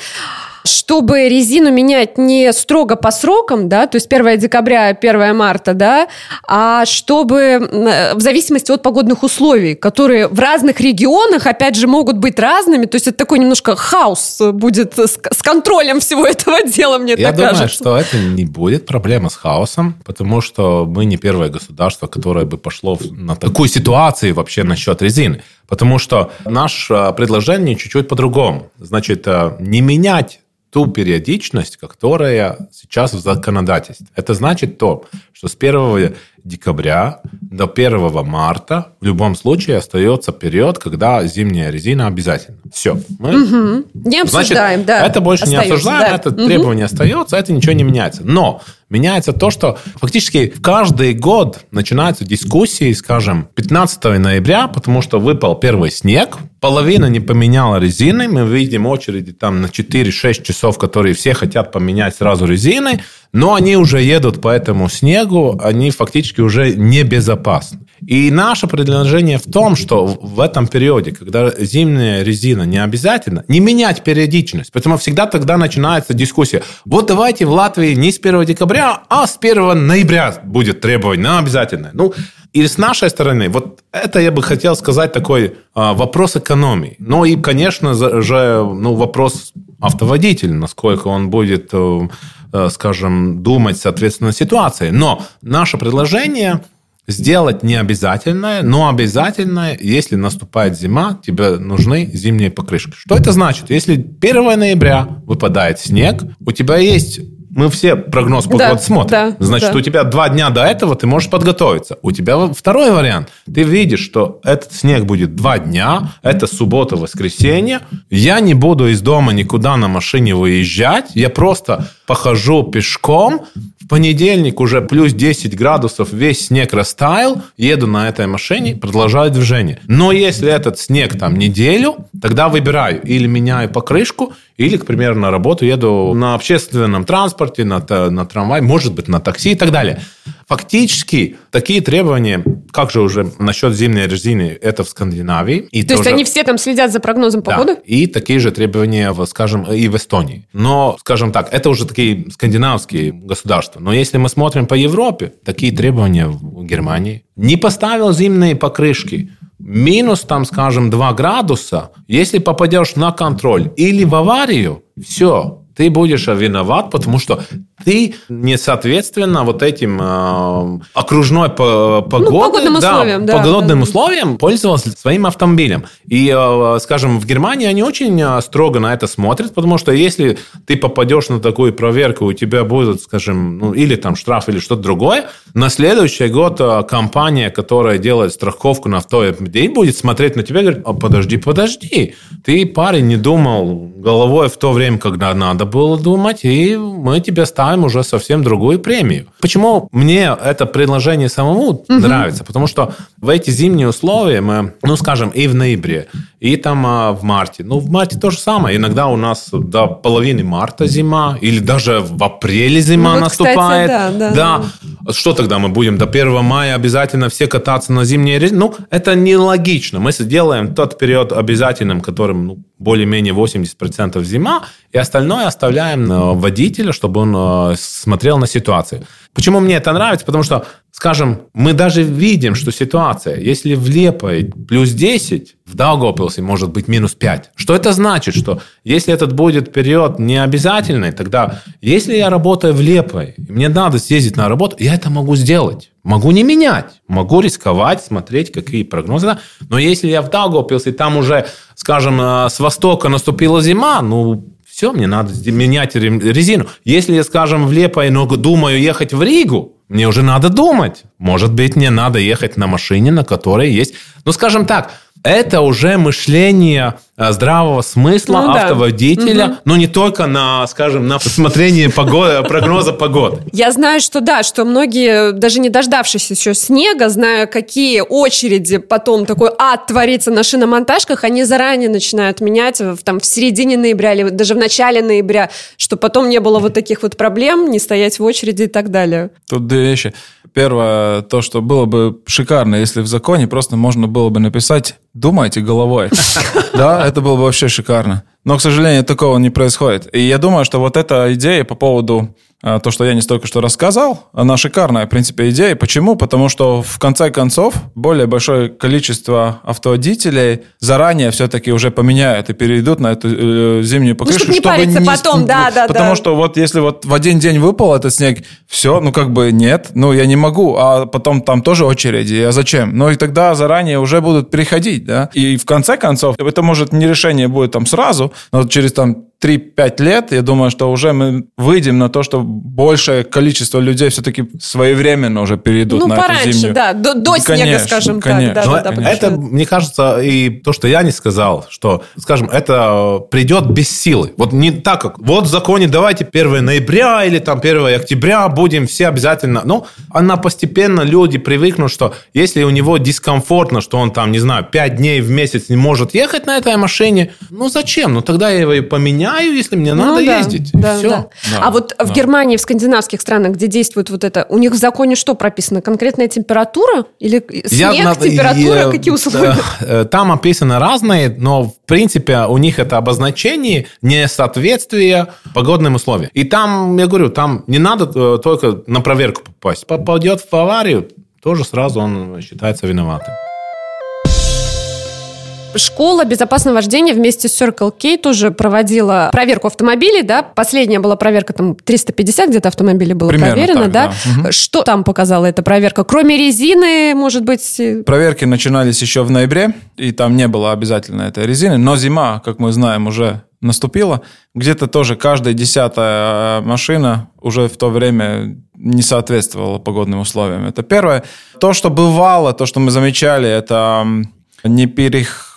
чтобы резину менять не строго по срокам, да, то есть 1 декабря, 1 марта, да, а чтобы в зависимости от погодных условий, которые в разных регионах, опять же, могут быть разными, то есть это такой немножко хаос будет с, с контролем всего этого дела, мне Я так думаю, кажется. что это не будет проблема с хаосом, потому что мы не первое государство, которое бы пошло на такую ситуацию вообще насчет резины. Потому что наше а, предложение чуть-чуть по-другому. Значит, а, не менять ту периодичность, которая сейчас в законодательстве. Это значит то, что с 1 декабря до 1 марта в любом случае остается период, когда зимняя резина обязательно. Все. Мы Не Значит, обсуждаем, да. это больше не Остается, обсуждаем, да. это Мгм. требование остается, это ничего не меняется. Но меняется то, что фактически каждый год начинаются дискуссии, скажем, 15 ноября, потому что выпал первый снег, половина не поменяла резины, мы видим очереди там на 4-6 часов, которые все хотят поменять сразу резины, но они уже едут по этому снегу, они фактически уже небезопасны. И наше предложение в том, что в этом периоде, когда зимняя резина не обязательно, не менять периодичность. Поэтому всегда тогда начинается дискуссия. Вот давайте в Латвии не с 1 декабря, а с 1 ноября будет требование на обязательное. Ну, и с нашей стороны, вот это я бы хотел сказать такой а, вопрос экономии. Ну и, конечно же, ну, вопрос автоводителя, насколько он будет, э, скажем, думать соответственно ситуации. Но наше предложение сделать не обязательное, но обязательное, если наступает зима, тебе нужны зимние покрышки. Что это значит? Если 1 ноября выпадает снег, у тебя есть мы все прогноз погоды Да, смотрим. да, Значит, да. у тебя два дня до этого ты можешь подготовиться. У тебя второй вариант. Ты видишь, что этот снег будет два дня, это суббота, воскресенье. Я не буду из дома никуда на машине выезжать. Я просто похожу пешком. В понедельник уже плюс 10 градусов, весь снег растаял, еду на этой машине, продолжаю движение. Но если этот снег там неделю, тогда выбираю. Или меняю покрышку, или, к примеру, на работу еду на общественном транспорте, на, на трамвай, может быть, на такси и так далее. Фактически, такие требования, как же уже насчет зимней резины, это в Скандинавии. И То есть тоже- они все там следят за прогнозом да. погоды? И такие же требования, скажем, и в Эстонии. Но, скажем так, это уже такие скандинавские государства. Но если мы смотрим по Европе, такие требования в Германии. Не поставил зимние покрышки, минус, там, скажем, 2 градуса, если попадешь на контроль или в аварию, все, ты будешь виноват, потому что ты не соответственно вот этим э, окружной по- погоды, Ну, погодным условиям, да, погодным да. условиям пользовался своим автомобилем. И, э, скажем, в Германии они очень э, строго на это смотрят, потому что если ты попадешь на такую проверку, у тебя будет, скажем, ну, или там штраф, или что-то другое, на следующий год э, компания, которая делает страховку на автомобиль, будет смотреть на тебя и говорить, «А, подожди, подожди, ты, парень, не думал головой в то время, когда надо было думать, и мы тебе ставим уже совсем другую премию. Почему мне это предложение самому нравится? Потому что в эти зимние условия мы, ну, скажем, и в ноябре, и там а, в марте. Ну, в марте то же самое. Иногда у нас до половины марта зима, или даже в апреле зима Ну, вот, кстати, наступает. да, да, да. Что тогда мы будем? До 1 мая обязательно все кататься на зимней резине? Ну, это нелогично. Мы сделаем тот период обязательным, которым ну, более-менее 80% зима, и остальное оставляем водителя, чтобы он э, смотрел на ситуацию. Почему мне это нравится? Потому что, скажем, мы даже видим, что ситуация, если в Лепой плюс 10, в Даугавпилсе может быть минус 5. Что это значит? Что если этот будет период необязательный, тогда если я работаю в Лепой, мне надо съездить на работу, я это могу сделать. Могу не менять, могу рисковать, смотреть, какие прогнозы. Но если я в Даугавпилсе, там уже, скажем, э, с востока наступила зима, ну, все, мне надо менять ре- резину. Если я, скажем, в Лепой, но думаю ехать в Ригу, мне уже надо думать. Может быть, мне надо ехать на машине, на которой есть... Ну, скажем так, это уже мышление э, здравого смысла Ну да. автоводителя, но не только на, скажем, на посмотрение погоды, прогноза погоды. Я знаю, что да, что многие, даже не дождавшись еще снега, зная, какие очереди потом такой ад творится на шиномонтажках, они заранее начинают менять в, там, в середине ноября или даже в начале ноября, что потом не было вот таких вот проблем, не стоять в очереди и так далее. Тут две вещи. Первое, то, что было бы шикарно, если в законе просто можно было бы написать «думайте головой». Да, это было бы вообще шикарно. Но, к сожалению, такого не происходит. И я думаю, что вот эта идея по поводу то, что я не столько что рассказал, она шикарная, в принципе, идея. Почему? Потому что, в конце концов, более большое количество автоводителей заранее все-таки уже поменяют и перейдут на эту э, зимнюю покрышку. чтоб не чтобы париться не- потом, да, да, Потому да. что вот если вот в один день выпал этот снег, все, ну как бы нет, ну я не могу, а потом там тоже очереди, а зачем? Ну и тогда заранее уже будут переходить, да. И в конце концов, это может не решение будет там сразу, но через там 3-5 лет, я думаю, что уже мы выйдем на то, что большее количество людей все-таки своевременно уже перейдут ну, на пораньше, эту зимнюю. да, до, до Ну, снега, конечно, скажем конечно. так. Да, да, да, это, потому что- мне кажется, и то, что я не сказал, что, скажем, это придет без силы. Вот не так, как вот в законе давайте 1 ноября или там 1 октября будем все обязательно. Ну, она постепенно, люди привыкнут, что если у него дискомфортно, что он там, не знаю, 5 дней в месяц не может ехать на этой машине, ну зачем? Ну тогда я его и поменяю, если мне надо Ну да, ездить. Да, Все. да. А вот в Германии, в скандинавских странах, где действует вот это, у них в законе что прописано? Конкретная температура? Или Я снег, на- температура? я- Какие условия? э, Там описаны разные, но в принципе у них это обозначение несоответствия погодным условиям. И там, я говорю, там не надо э, только на проверку попасть. Попадет в аварию, тоже сразу он считается виноватым. Школа безопасного вождения вместе с Circle K тоже проводила проверку автомобилей, да? Последняя была проверка, там 350 где-то автомобилей было Примерно проверено, так, да? да. Мгм. Что там показала эта проверка? Кроме резины, может быть... э, Проверки начинались еще в ноябре, и там не было обязательно этой резины. Но зима, как мы знаем, уже наступила. Где-то тоже каждая десятая машина уже в то время не соответствовала погодным условиям. Это первое. То, что бывало, то, что мы замечали, это не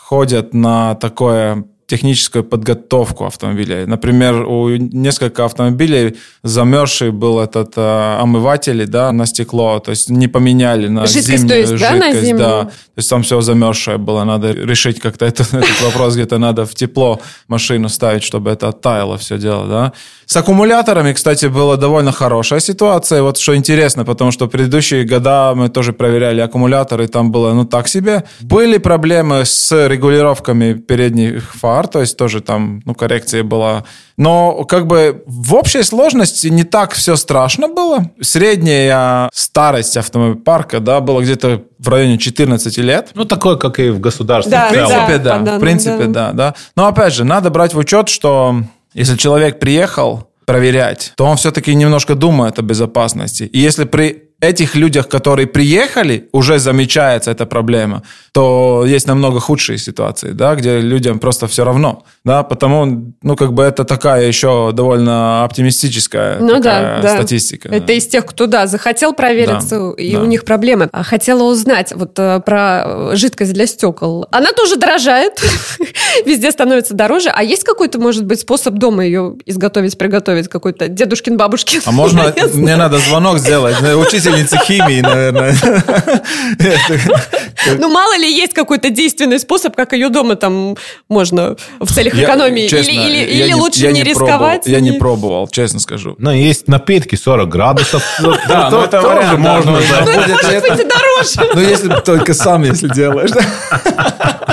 переходят на такое техническую подготовку автомобиля. Например, у нескольких автомобилей замерзший был этот э, омыватель да, на стекло, то есть не поменяли на жидкость, зимнюю то есть, жидкость. Да, на зимнюю? Да, то есть там все замерзшее было, надо решить как-то это, этот вопрос, где-то надо в тепло машину ставить, чтобы это оттаяло все дело. Да. С аккумуляторами, кстати, была довольно хорошая ситуация. Вот что интересно, потому что в предыдущие года мы тоже проверяли аккумуляторы, там было ну так себе. Были проблемы с регулировками передних фар, то есть тоже там ну, коррекция была. Но как бы в общей сложности не так все страшно было. Средняя старость автомобильпарка да, была где-то в районе 14 лет. Ну, такое, как и в государстве. Да, в принципе, да, да. в принципе, да. да. да, Но опять же, надо брать в учет, что если человек приехал проверять, то он все-таки немножко думает о безопасности. И если при этих людях, которые приехали, уже замечается эта проблема, то есть намного худшие ситуации, да, где людям просто все равно, да, потому, ну, как бы это такая еще довольно оптимистическая Ну да, да. статистика. Это да. из тех, кто, да, захотел провериться, Да, и да. у них проблемы. А Хотела узнать вот э, про э, жидкость для стекол. Она тоже дорожает, везде становится дороже. А есть какой-то, может быть, способ дома ее изготовить, приготовить? Какой-то дедушкин, бабушкин? А можно, мне надо звонок сделать, учительнице химии, наверное. Ну, мало ли есть какой-то действенный способ, как ее дома там можно в целях экономии. или лучше не, рисковать. Я не пробовал, честно скажу. Но есть напитки 40 градусов. Да, ну это тоже да, можно. но- Может это- быть, и дороже. Ну, если бы только сам, если делаешь.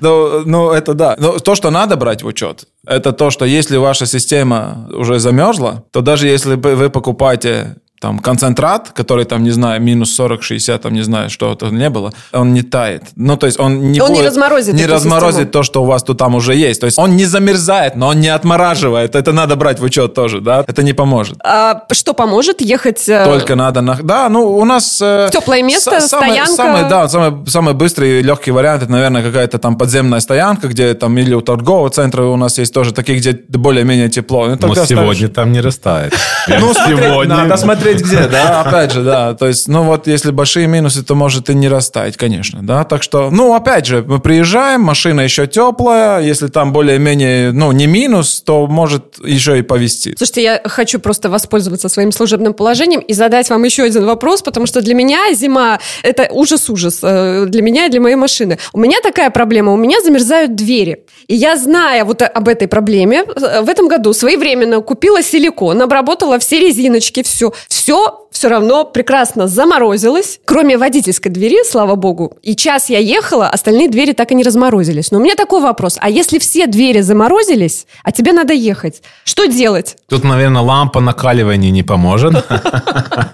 Ну, ну, это да. Но то, что надо брать в учет, это то, что если ваша система уже замерзла, то даже если вы покупаете там концентрат, который там, не знаю, минус 40, 60, там, не знаю, что это не было, он не тает. Ну, то есть он не Он не будет- разморозит Не разморозит систему. то, что у вас тут там уже есть. То есть он не замерзает, но он не отмораживает. Это надо брать в учет тоже, да? Это не поможет. А что поможет? Ехать... э, Только надо... На... Да, ну, у нас... э, Теплое место, са- самый, стоянка. Самый, да, самый, самый быстрый и легкий вариант, это, наверное, какая-то там подземная стоянка, где там или у торгового центра у нас есть тоже такие, где более-менее тепло. Ну, Но сегодня ставишь- там не растает. Ну, сегодня. надо смотреть где, да, опять же, да. То есть, ну вот, если большие минусы, то может и не растаять, конечно, да. Так что, ну, опять же, мы приезжаем, машина еще теплая, если там более-менее, ну, не минус, то может еще и повезти. Слушайте, я хочу просто воспользоваться своим служебным положением и задать вам еще один вопрос, потому что для меня зима – это ужас-ужас. э, Для меня и для моей машины. У меня такая проблема. У меня замерзают двери. И я, зная вот об этой проблеме, э, в этом году своевременно купила силикон, обработала все резиночки, все. Все все равно прекрасно заморозилось, кроме водительской двери, слава богу. И час я ехала, остальные двери так и не разморозились. Но у меня такой вопрос. А если все двери заморозились, а тебе надо ехать, что делать? Тут, наверное, лампа накаливания не поможет.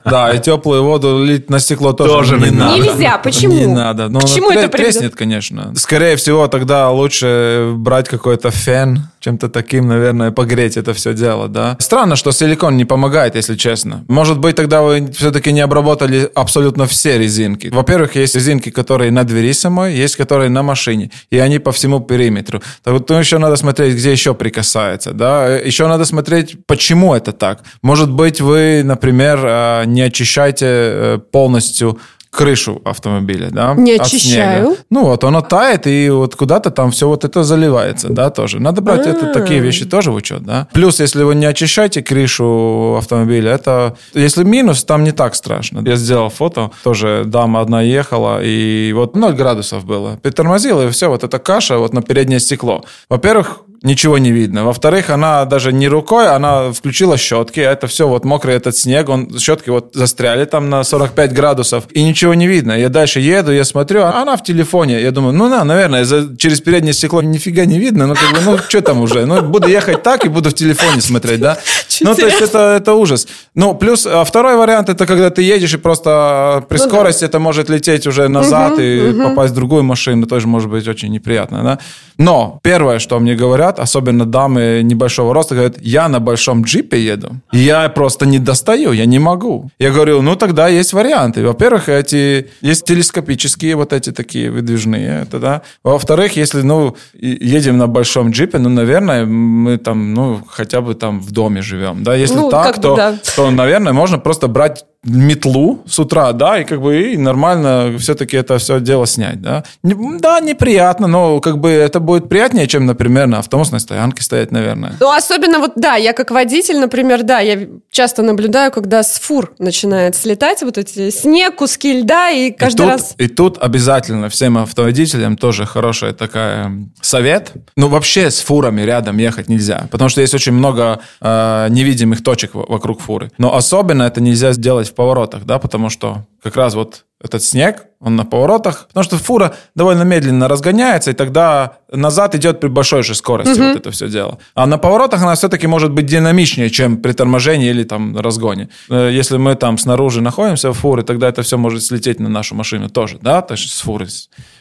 Да, и теплую воду лить на стекло тоже, не надо. Нельзя. Почему? Не надо. Ну, К чему тре- это приведет? треснет, конечно. Скорее всего, тогда лучше брать какой-то фен, чем-то таким, наверное, погреть это все дело, да. Странно, что силикон не помогает, если честно. Может быть, тогда вы все-таки не обработали абсолютно все резинки. Во-первых, есть резинки, которые на двери самой, есть которые на машине, и они по всему периметру. Так вот, ну, еще надо смотреть, где еще прикасается, да. Еще надо смотреть, почему это так. Может быть, вы, например, э, не очищаете э, полностью крышу автомобиля, да? Не от очищаю. снега. Ну вот, оно тает, и вот куда-то там все вот это заливается, да, тоже. Надо брать это, такие вещи тоже в учет, да. Плюс, если вы не очищаете крышу автомобиля, это... Если минус, там не так страшно. Я сделал фото, тоже дама одна ехала, и вот 0 градусов было. Притормозила, и все, вот эта каша вот на переднее стекло. Во-первых, ничего не видно. Во-вторых, она даже не рукой, она включила щетки, а это все вот мокрый этот снег, он, щетки вот застряли там на 45 градусов, и ничего не видно. Я дальше еду, я смотрю, а она в телефоне. Я думаю, ну, на, наверное, за- через переднее стекло нифига не видно, ну, как бы, ну, что там уже? Ну, буду ехать так и буду в телефоне смотреть, да? Ну, то есть это, это ужас. Ну, плюс а второй вариант, это когда ты едешь и просто при Ну да. скорости это может лететь уже назад и попасть в другую машину, тоже может быть очень неприятно, да? Но первое, что мне говорят, говорят, особенно дамы небольшого роста, говорят, я на большом джипе еду, я просто не достаю, я не могу. Я говорю, ну тогда есть варианты. Во-первых, эти есть телескопические вот эти такие выдвижные, это да. Во-вторых, если, ну, едем на большом джипе, ну, наверное, мы там, ну, хотя бы там в доме живем, да. Если Ну, так, то, да. то, наверное, можно просто брать метлу с утра, да, и как бы и нормально все-таки это все дело снять, да. Да, неприятно, но как бы это будет приятнее, чем, например, на автобусной стоянке стоять, наверное. Ну, особенно вот, да, я как водитель, например, да, я часто наблюдаю, когда с фур начинает слетать вот эти снег, куски льда, и каждый и тут, раз... И тут обязательно всем автоводителям тоже хороший такая совет. Ну, вообще с фурами рядом ехать нельзя, потому что есть очень много э, невидимых точек вокруг фуры. Но особенно это нельзя сделать в поворотах, да, потому что как раз вот этот снег, он на поворотах, потому что фура довольно медленно разгоняется, и тогда назад идет при большой же скорости вот это все дело. А на поворотах она все-таки может быть динамичнее, чем при торможении или там разгоне. Э, Если мы там снаружи находимся в фуре, тогда это все может слететь на нашу машину тоже, да, то есть с фуры.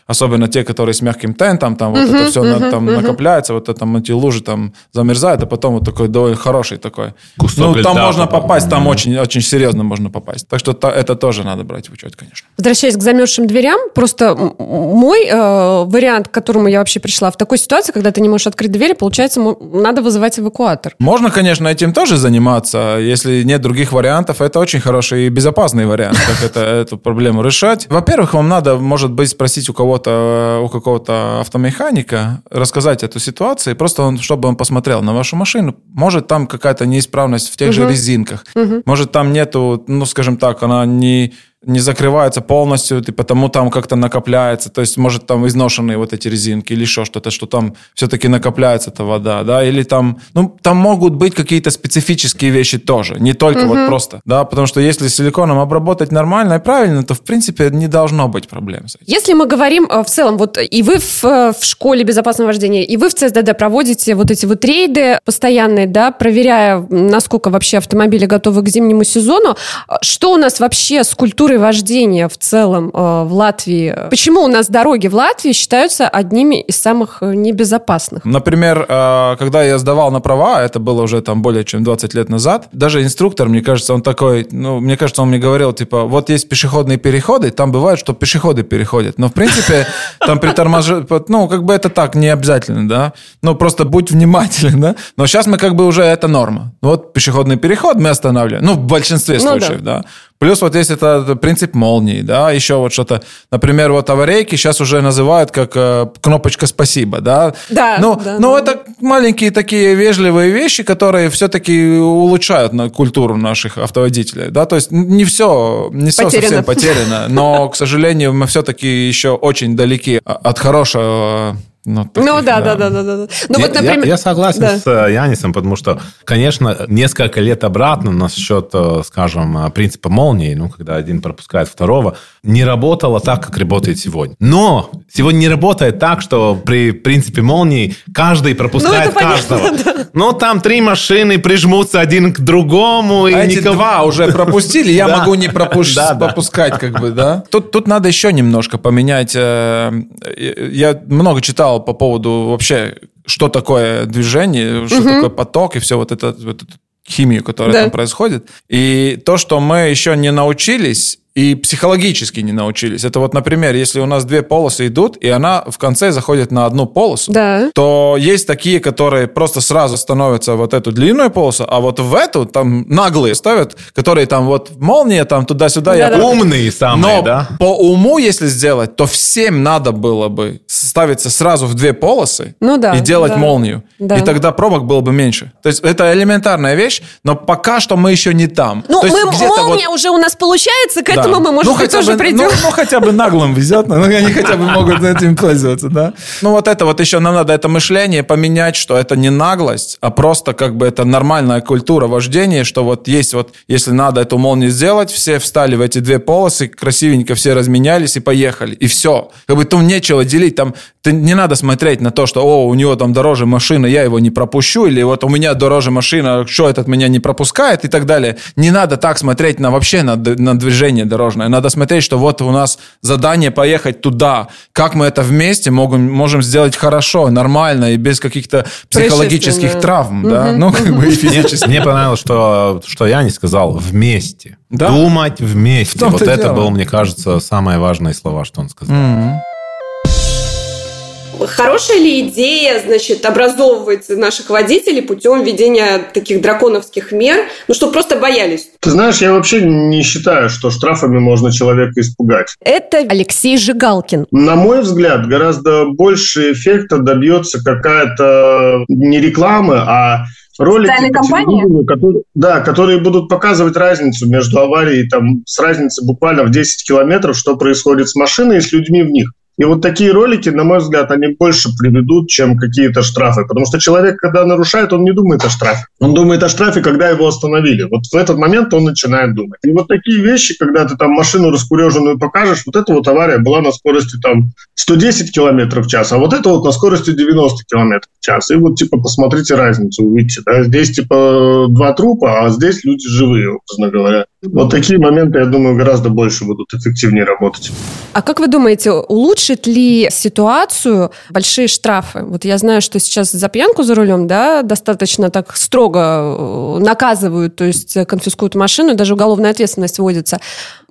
Особенно те, которые с мягким тентом, там вот это все на- там накопляется, вот это там эти лужи там замерзают, а потом вот такой довольно хороший такой. Кусок ну, там льда можно потом. попасть, там очень, очень серьезно можно попасть. Так что та- это тоже надо брать в учет, конечно. Возвращаясь к замерзшим дверям, просто мой э, вариант, к которому я вообще пришла, в такой ситуации, когда ты не можешь открыть двери, получается, надо вызывать эвакуатор. Можно, конечно, этим тоже заниматься, если нет других вариантов. Это очень хороший и безопасный вариант, как это, эту проблему решать. Во-первых, вам надо, может быть, спросить у кого-то, у какого-то автомеханика, рассказать эту ситуацию, просто он, чтобы он посмотрел на вашу машину. Может, там какая-то неисправность в тех же резинках. Может, там нету, ну, скажем так, она не не закрывается полностью, и потому там как-то накопляется. То есть, может, там изношенные вот эти резинки или еще что-то, что там все-таки накопляется эта вода, да, или там, ну, там могут быть какие-то специфические вещи тоже, не только вот просто, да, потому что если силиконом обработать нормально и правильно, то, в принципе, не должно быть проблем с этим. Если мы говорим э, в целом, вот и вы в, э, в школе безопасного вождения, и вы в ЦСДД проводите вот эти вот рейды постоянные, да, проверяя, насколько вообще автомобили готовы к зимнему сезону. А Что у нас вообще с культурой вождения в целом э, в Латвии? Почему у нас дороги в Латвии считаются одними из самых э, небезопасных? Например, э, когда я сдавал на права, это было уже там более чем 20 лет назад, даже инструктор, мне кажется, он такой, ну, мне кажется, он мне говорил, типа, вот есть пешеходные переходы, там бывает, что пешеходы переходят, но, в принципе, там при торможении, ну, как бы это так, не обязательно, да, ну, просто будь внимателен, да, но сейчас мы как бы уже это норма. Вот пешеходный переход мы останавливаем, ну, в большинстве Ну, случаев, да. Плюс вот есть это принцип молнии, да, еще вот что-то, например, вот аварийки сейчас уже называют как э, кнопочка «спасибо», да. Да, Ну, да, ну да. это маленькие такие вежливые вещи, которые все-таки улучшают на культуру наших автоводителей, да, то есть не все, не все Потеряно. совсем потеряно, но, к сожалению, мы все-таки еще очень далеки от хорошего. Ну, Ну да, да, да, да, да. Ну я, вот, например... я- я согласен Да. с э, Янисом, потому что, конечно, несколько лет обратно насчет, э, скажем, э, принципа молнии, ну, когда один пропускает второго, не работало так, как работает сегодня. Но сегодня не работает так, что при принципе молнии каждый пропускает Ну, это понятно, каждого. Ну, там три машины прижмутся один к другому, и А эти никого... два уже пропустили, я Да. могу не Да, да. пропускать, как бы, да. Тут, тут надо еще немножко поменять. Я много читал по поводу вообще, что такое движение, что такое поток и все вот это, вот эту химию, которая Да. там происходит. И то, что мы еще не научились и психологически не научились. Это вот, например, если у нас две полосы идут, и она в конце заходит на одну полосу, Да. то есть такие, которые просто сразу становятся вот эту длинную полосу, а вот в эту там наглые ставят, которые там вот молния там туда-сюда. я Да-да. Умные самые, но да? по уму, если сделать, то всем надо было бы ставиться сразу в две полосы Ну да, и делать да. молнию. Да. И тогда пробок было бы меньше. То есть это элементарная вещь, но пока что мы еще не там. Ну, То есть мы, вот- молния уже у нас получается, к да. Этому мы, может ну, быть, хотя тоже бы, придем. Ну, ну, хотя бы наглым везет, ну, они хотя бы могут этим пользоваться, да. Ну, вот это вот еще нам надо это мышление поменять, что это не наглость, а просто как бы это нормальная культура вождения, что вот есть вот, если надо эту молнию сделать, все встали в эти две полосы, красивенько все разменялись и поехали, и все. Как бы там нечего делить, там ты, не надо смотреть на то, что, о, у него там дороже машина, я его не пропущу, или вот у меня дороже машина, что этот меня не пропускает и так далее. Не надо так смотреть на вообще на, на движение дорожная. Надо смотреть, что вот у нас задание поехать туда. Как мы это вместе можем, можем сделать хорошо, нормально и без каких-то психологических травм, да? Ну, как бы и физически. Мне понравилось, что, что я не сказал вместе. Да. Думать вместе. Вот это дело. было, мне кажется, самые важные слова, что он сказал. Хорошая ли идея, значит, образовывать наших водителей путем введения таких драконовских мер, ну, чтобы просто боялись? Ты знаешь, я вообще не считаю, что штрафами можно человека испугать. Это Алексей Жигалкин. На мой взгляд, гораздо больше эффекта добьется какая-то не реклама, а ролики по которые, да, которые будут показывать разницу между аварией, там, с разницей буквально в 10 километров, что происходит с машиной и с людьми в них. И вот такие ролики, на мой взгляд, они больше приведут, чем какие-то штрафы. Потому что человек, когда нарушает, он не думает о штрафе. Он думает о штрафе, когда его остановили. Вот в этот момент он начинает думать. И вот такие вещи, когда ты там машину раскуреженную покажешь, вот эта вот авария была на скорости там 110 километров в час, а вот это вот на скорости 90 километров в час. И вот типа посмотрите разницу, увидите. Да? Здесь типа два трупа, а здесь люди живые, образно говоря. Вот такие моменты, я думаю, гораздо больше будут эффективнее работать. А как вы думаете, улучшит ли ситуацию большие штрафы? Вот я знаю, что сейчас за пьянку за рулем, да, достаточно так строго э, наказывают, то есть конфискуют машину, даже уголовная ответственность вводится.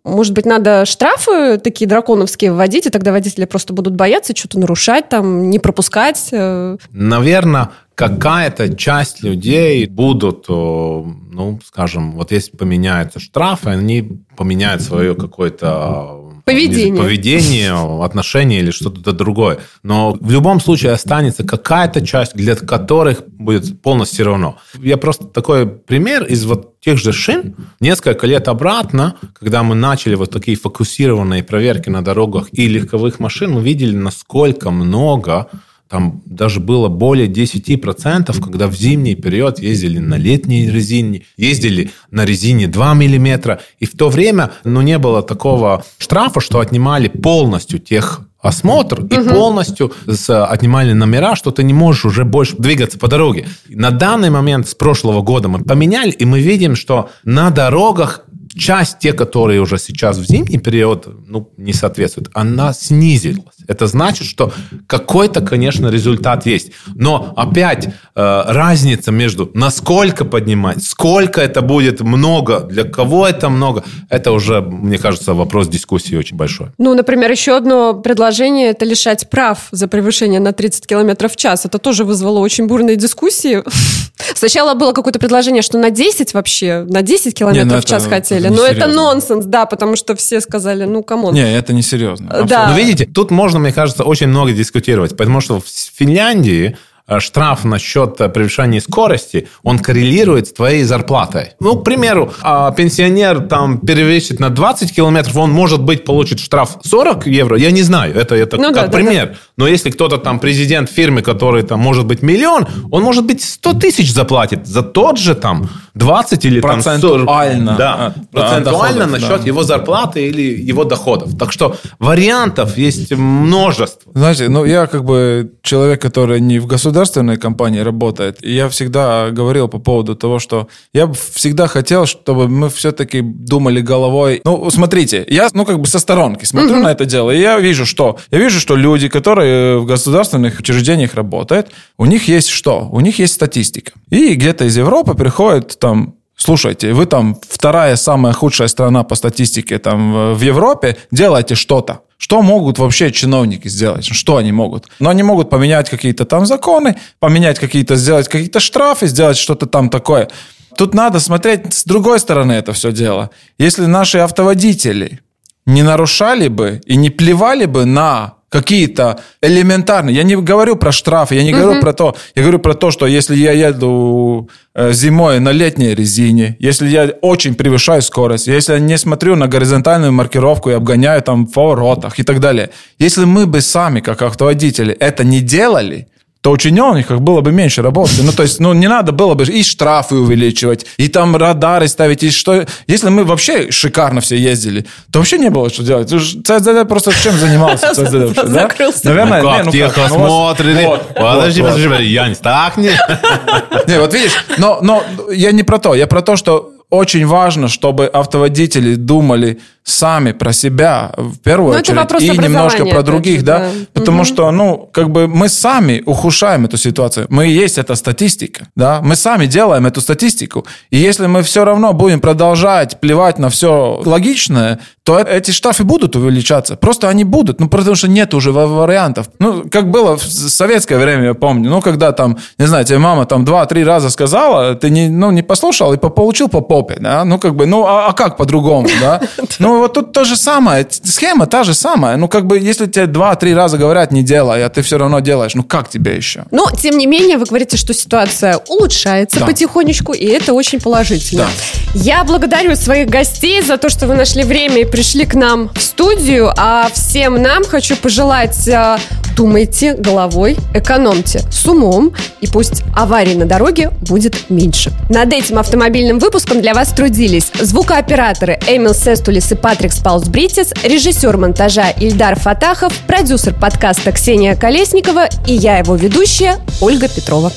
Может быть, надо штрафы такие драконовские вводить, и тогда водители просто будут бояться что-то нарушать, там, не пропускать. э. Наверное, какая-то часть людей будут, ну, скажем, вот если поменяются штрафы, они поменяют свое какое-то Поведение. поведение, отношение или что-то другое. Но в любом случае останется какая-то часть, для которых будет полностью все равно. Я просто такой пример из вот тех же шин. Несколько лет обратно, когда мы начали вот такие фокусированные проверки на дорогах и легковых машин, мы видели, насколько много там даже было более 10%, когда в зимний период ездили на летней резине, ездили на резине 2 миллиметра. И в то время ну, не было такого штрафа, что отнимали полностью тех осмотр и полностью с- отнимали номера, что ты не можешь уже больше двигаться по дороге. На данный момент с прошлого года мы поменяли, и мы видим, что на дорогах часть, те, которые уже сейчас в зимний период ну, не соответствуют, она снизилась. Это значит, что какой-то, конечно, результат есть. Но опять э, разница между насколько поднимать, сколько это будет много, для кого это много, это уже, мне кажется, вопрос дискуссии очень большой. Ну, например, еще одно предложение – это лишать прав за превышение на 30 километров в час. Это тоже вызвало очень бурные дискуссии. Сначала было какое-то предложение, что на 10 вообще, на 10 километров ну в час это- хотели. это Но это несерьезно. нонсенс, да, потому что все сказали, ну, come on. Не, это не серьезно. Да. Но видите, тут можно, мне кажется, очень много дискутировать, потому что в Финляндии штраф насчет э, превышения скорости, он коррелирует с твоей зарплатой. Ну, к примеру, а, пенсионер там перевесит на 20 километров, он, может быть, получит штраф 40 евро, я не знаю, это, это Ну как да, да, пример. Но если кто-то там президент фирмы, который там может быть миллион, он, может быть, 100 тысяч заплатит за тот же там 20 или там 40. Процентуально. Да, А, процентуально доходов, насчет да. его зарплаты или его доходов. Так что вариантов есть множество. Знаете, ну я как бы человек, который не в государственной компании работает, и я всегда говорил по поводу того, что я бы всегда хотел, чтобы мы все-таки думали головой. Ну, смотрите, я, ну как бы со сторонки смотрю на это дело, и я вижу, что я вижу, что люди, которые в государственных учреждениях работают, у них есть что? У них есть статистика. И где-то из Европы приходят там Слушайте, вы там вторая самая худшая страна по статистике там в Европе, делайте что-то. Что могут вообще чиновники сделать? Что они могут? Но они могут поменять какие-то там законы, поменять какие-то, сделать какие-то штрафы, сделать что-то там такое. Тут надо смотреть с другой стороны это все дело. Если наши автоводители не нарушали бы и не плевали бы на какие-то элементарные. Я не говорю про штрафы, я не говорю про то, я говорю про то, что если я еду э, зимой на летней резине, если я очень превышаю скорость, если я не смотрю на горизонтальную маркировку и обгоняю там в поворотах и так далее. Если мы бы сами, как автоводители, это не делали, то у чиновников было бы меньше работы. Ну, то есть, ну, не надо было бы и штрафы увеличивать, и там радары ставить, и что... Если мы вообще шикарно все ездили, то вообще не было что делать. ЦСДД просто чем занимался? ЦСДД вообще, да? Закрылся. Наверное, Ну не, как, ну тихо как, ну, смотрели. Вот, Подожди, вот, подожди, подожди, Янис, так не. Не, вот видишь, но, но я не про то, я про то, что очень важно, чтобы автоводители думали сами про себя в первую Ну, это очередь и немножко про других, да, да. потому Мгм. что, ну, как бы мы сами ухудшаем эту ситуацию. Мы и есть эта статистика, да, мы сами делаем эту статистику. И если мы все равно будем продолжать плевать на все логичное, то э- эти штрафы будут увеличаться. Просто они будут, ну, потому что нет уже ва- вариантов. Ну, как было в советское время, я помню, ну, когда там, не знаю, тебе мама там два-три раза сказала, ты не, ну, не послушал и по- получил по попе, да, ну, как бы, ну, а, а как по-другому, да? Ну, вот тут то же самое, схема та же самая. Ну, как бы, если тебе два-три раза говорят, не делай, а ты все равно делаешь, ну, как тебе еще? Но, тем не менее, вы говорите, что ситуация улучшается Да. потихонечку, и это очень положительно. Я благодарю своих гостей за то, что вы нашли время и пришли к нам в студию, а всем нам хочу пожелать э, думайте головой, экономьте с умом, и пусть аварий на дороге будет меньше. Над этим автомобильным выпуском для вас трудились звукооператоры Эмил Сестулис и Патрик Спаус-Бритис, режиссер монтажа Ильдар Фатахов, продюсер подкаста Ксения Колесникова и я, его ведущая, Ольга Петрова.